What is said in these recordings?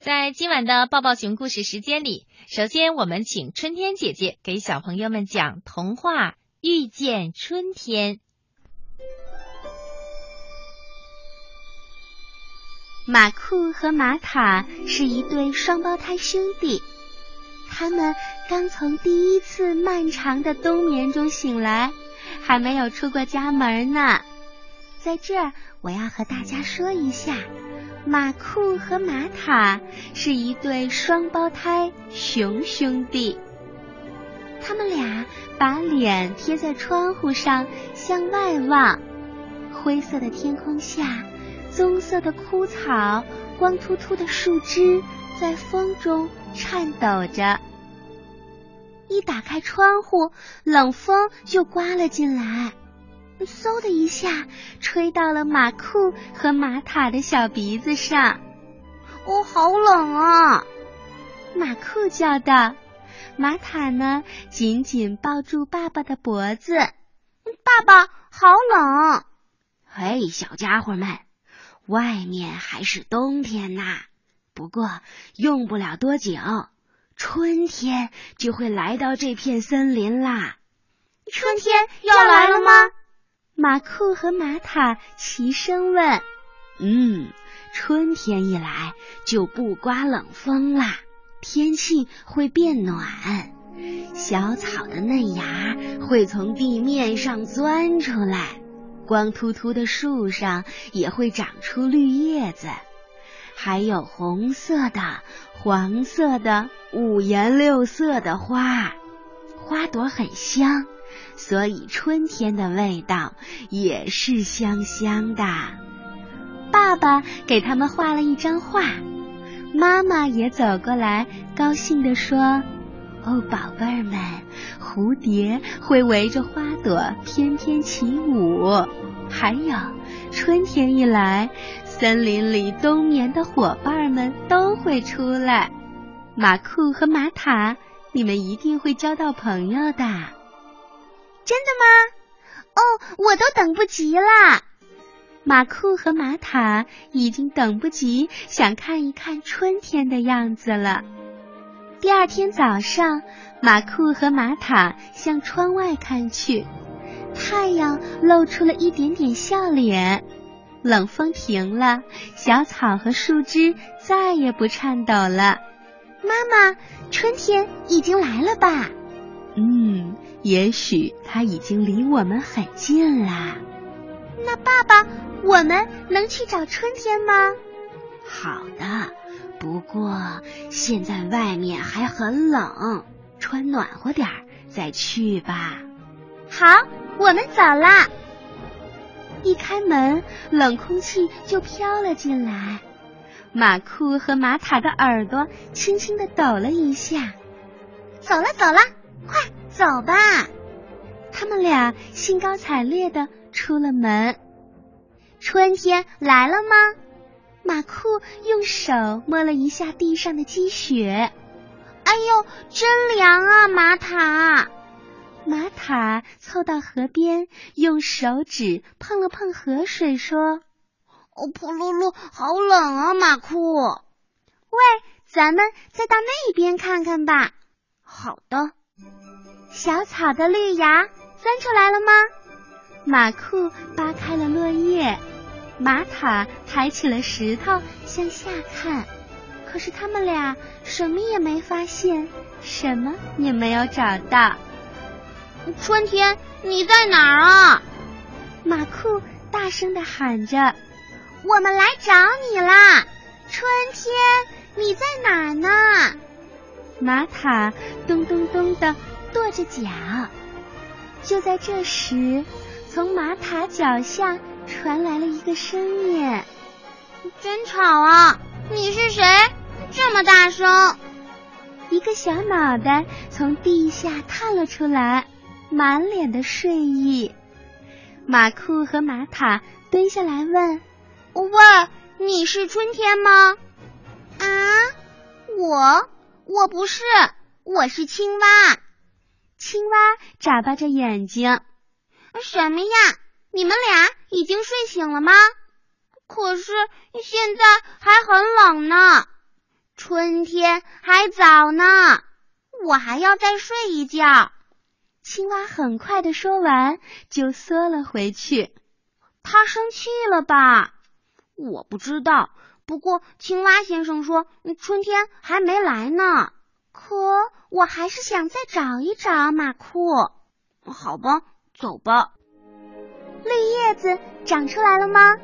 在今晚的抱抱熊故事时间里，首先我们请春天姐姐给小朋友们讲童话《遇见春天》。马库和马塔是一对双胞胎兄弟，他们刚从第一次漫长的冬眠中醒来，还没有出过家门呢。在这儿，我要和大家说一下。马库和马塔是一对双胞胎熊兄弟，他们俩把脸贴在窗户上向外望，灰色的天空下，棕色的枯草，光秃秃的树枝在风中颤抖着。一打开窗户，冷风就刮了进来。嗖的一下，吹到了马库和马塔的小鼻子上。哦，好冷啊！马库叫道。马塔呢，紧紧抱住爸爸的脖子。爸爸，好冷！嘿，小家伙们，外面还是冬天呐。不过用不了多久，春天就会来到这片森林啦。春天要来了吗？马库和马塔齐声问：“嗯，春天一来就不刮冷风啦，天气会变暖，小草的嫩芽会从地面上钻出来，光秃秃的树上也会长出绿叶子，还有红色的、黄色的、五颜六色的花，花朵很香。”所以春天的味道也是香香的。爸爸给他们画了一张画，妈妈也走过来，高兴地说：“哦，宝贝儿们，蝴蝶会围着花朵翩翩起舞，还有春天一来，森林里冬眠的伙伴们都会出来。马库和马塔，你们一定会交到朋友的。”真的吗？哦，我都等不及啦！马库和马塔已经等不及想看一看春天的样子了。第二天早上，马库和马塔向窗外看去，太阳露出了一点点笑脸，冷风停了，小草和树枝再也不颤抖了。妈妈，春天已经来了吧？嗯。也许他已经离我们很近啦。那爸爸，我们能去找春天吗？好的，不过现在外面还很冷，穿暖和点儿再去吧。好，我们走啦。一开门，冷空气就飘了进来，马库和马塔的耳朵轻轻的抖了一下。走了，走了，快！走吧，他们俩兴高采烈的出了门。春天来了吗？马库用手摸了一下地上的积雪，哎呦，真凉啊！玛塔，玛塔凑到河边，用手指碰了碰河水，说：“哦，噗噜噜，好冷啊！”马库，喂，咱们再到那边看看吧。好的。小草的绿芽钻出来了吗？马库扒开了落叶，玛塔抬起了石头向下看，可是他们俩什么也没发现，什么也没有找到。春天，你在哪儿啊？马库大声的喊着：“我们来找你啦！春天，你在哪儿呢？”马塔咚咚咚的。跺着脚，就在这时，从马塔脚下传来了一个声音：“真吵啊！你是谁？这么大声！”一个小脑袋从地下探了出来，满脸的睡意。马库和马塔蹲下来问：“喂，你是春天吗？”“啊，我我不是，我是青蛙。”青蛙眨巴着眼睛，什么呀？你们俩已经睡醒了吗？可是现在还很冷呢。春天还早呢，我还要再睡一觉。青蛙很快的说完，就缩了回去。他生气了吧？我不知道。不过青蛙先生说春天还没来呢。可我还是想再找一找马库。好吧，走吧。绿叶子长出来了吗？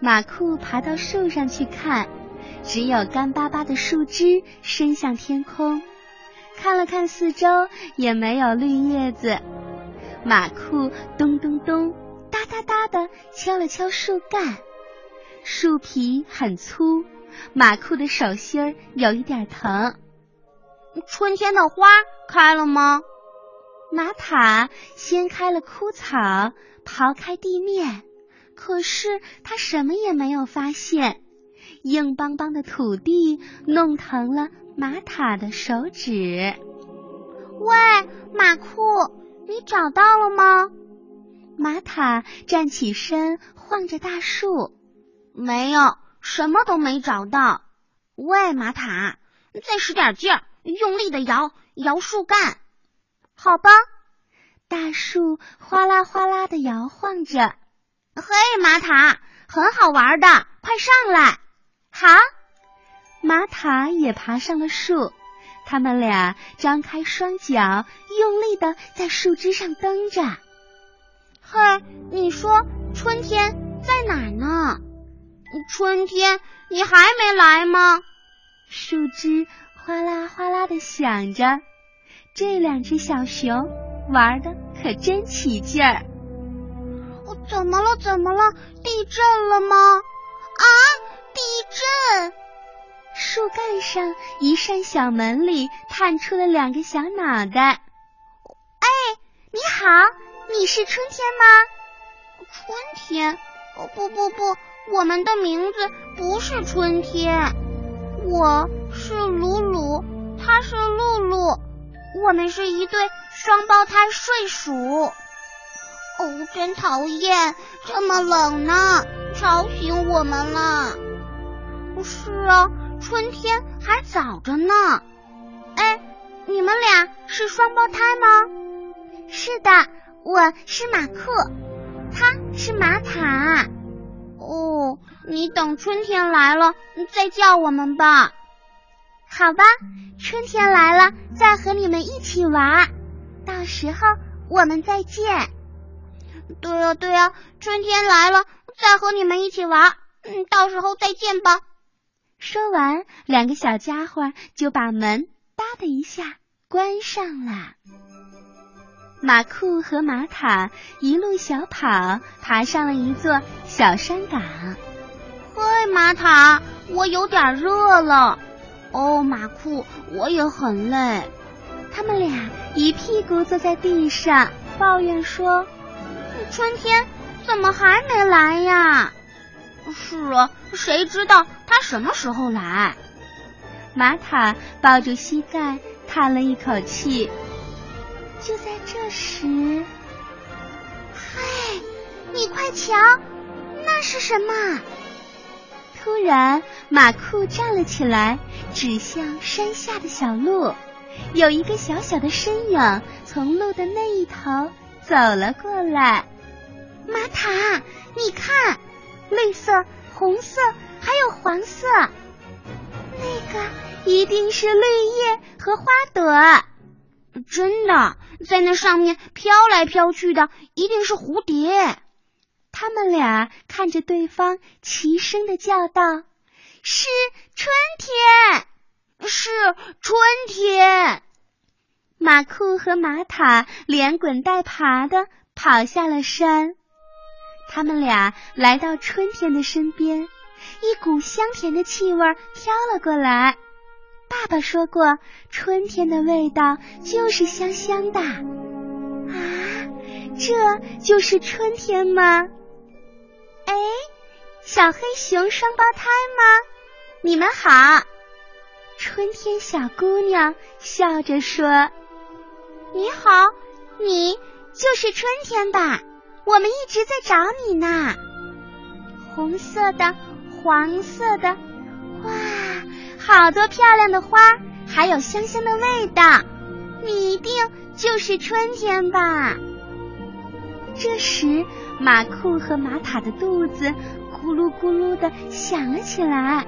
马库爬到树上去看，只有干巴巴的树枝伸向天空。看了看四周，也没有绿叶子。马库咚咚咚、哒哒哒的敲了敲树干，树皮很粗，马库的手心儿有一点疼。春天的花开了吗？马塔掀开了枯草，刨开地面，可是他什么也没有发现。硬邦邦的土地弄疼了。马塔的手指。喂，马库，你找到了吗？马塔站起身，晃着大树。没有，什么都没找到。喂，马塔，再使点劲儿，用力的摇摇树干。好吧，大树哗啦哗啦的摇晃着。嘿，马塔，很好玩的，快上来。好。马塔也爬上了树，他们俩张开双脚，用力的在树枝上蹬着。嘿，你说春天在哪儿呢？春天，你还没来吗？树枝哗啦哗啦的响着，这两只小熊玩的可真起劲儿。怎么了？怎么了？地震了吗？啊，地震！树干上一扇小门里探出了两个小脑袋。哎，你好，你是春天吗？春天？哦不不不，我们的名字不是春天。我是鲁鲁，他是露露，我们是一对双胞胎睡鼠。哦，真讨厌，这么冷呢，吵醒我们了。不是啊。春天还早着呢，哎，你们俩是双胞胎吗？是的，我是马克，他是马塔。哦，你等春天来了再叫我们吧。好吧，春天来了再和你们一起玩，到时候我们再见。对呀对呀，春天来了再和你们一起玩，嗯，到时候再见吧。说完，两个小家伙就把门“哒”的一下关上了。马库和马塔一路小跑，爬上了一座小山岗。嘿，马塔，我有点热了。哦，马库，我也很累。他们俩一屁股坐在地上，抱怨说：“春天怎么还没来呀？”是啊，谁知道他什么时候来？玛塔抱住膝盖，叹了一口气。就在这时，嘿，你快瞧，那是什么？突然，马库站了起来，指向山下的小路。有一个小小的身影从路的那一头走了过来。玛塔，你看。绿色、红色，还有黄色，那个一定是绿叶和花朵。真的，在那上面飘来飘去的一定是蝴蝶。他们俩看着对方，齐声的叫道：“是春天，是春天！”马库和马塔连滚带爬的跑下了山。他们俩来到春天的身边，一股香甜的气味飘了过来。爸爸说过，春天的味道就是香香的。啊，这就是春天吗？哎，小黑熊双胞胎吗？你们好。春天小姑娘笑着说：“你好，你就是春天吧？”我们一直在找你呢，红色的，黄色的，哇，好多漂亮的花，还有香香的味道。你一定就是春天吧？这时，马库和马塔的肚子咕噜咕噜的响了起来。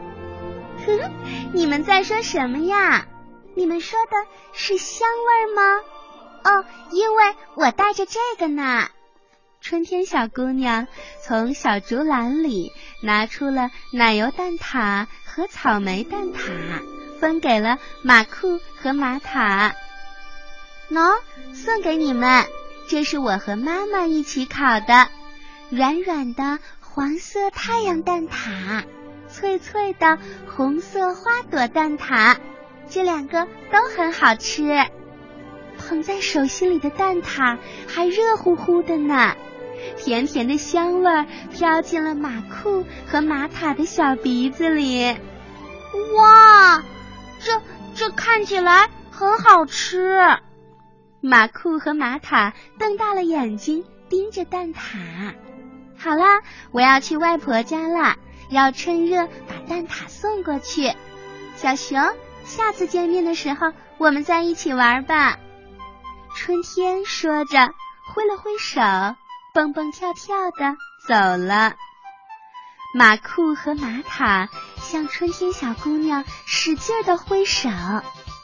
哼，你们在说什么呀？你们说的是香味吗？哦，因为我带着这个呢。春天小姑娘从小竹篮里拿出了奶油蛋挞和草莓蛋挞，分给了马库和马塔。喏，送给你们，这是我和妈妈一起烤的，软软的黄色太阳蛋挞，脆脆的红色花朵蛋挞，这两个都很好吃。捧在手心里的蛋挞还热乎乎的呢。甜甜的香味飘进了马库和马塔的小鼻子里。哇，这这看起来很好吃。马库和玛塔瞪大了眼睛盯着蛋挞。好啦，我要去外婆家了，要趁热把蛋挞送过去。小熊，下次见面的时候我们再一起玩吧。春天说着，挥了挥手。蹦蹦跳跳的走了，马库和玛塔向春天小姑娘使劲的挥手，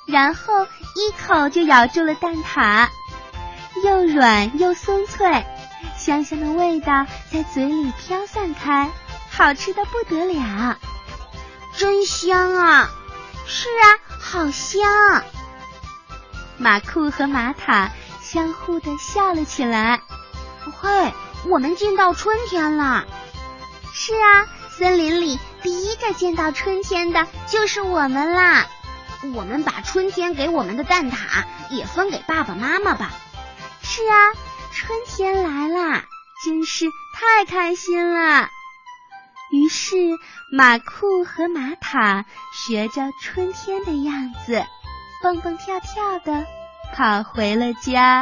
然后一口就咬住了蛋挞，又软又松脆，香香的味道在嘴里飘散开，好吃的不得了，真香啊！是啊，好香。马库和马塔相互的笑了起来。嘿，我们见到春天了！是啊，森林里第一个见到春天的就是我们啦！我们把春天给我们的蛋挞也分给爸爸妈妈吧。是啊，春天来啦，真是太开心了。于是马库和玛塔学着春天的样子，蹦蹦跳跳的跑回了家。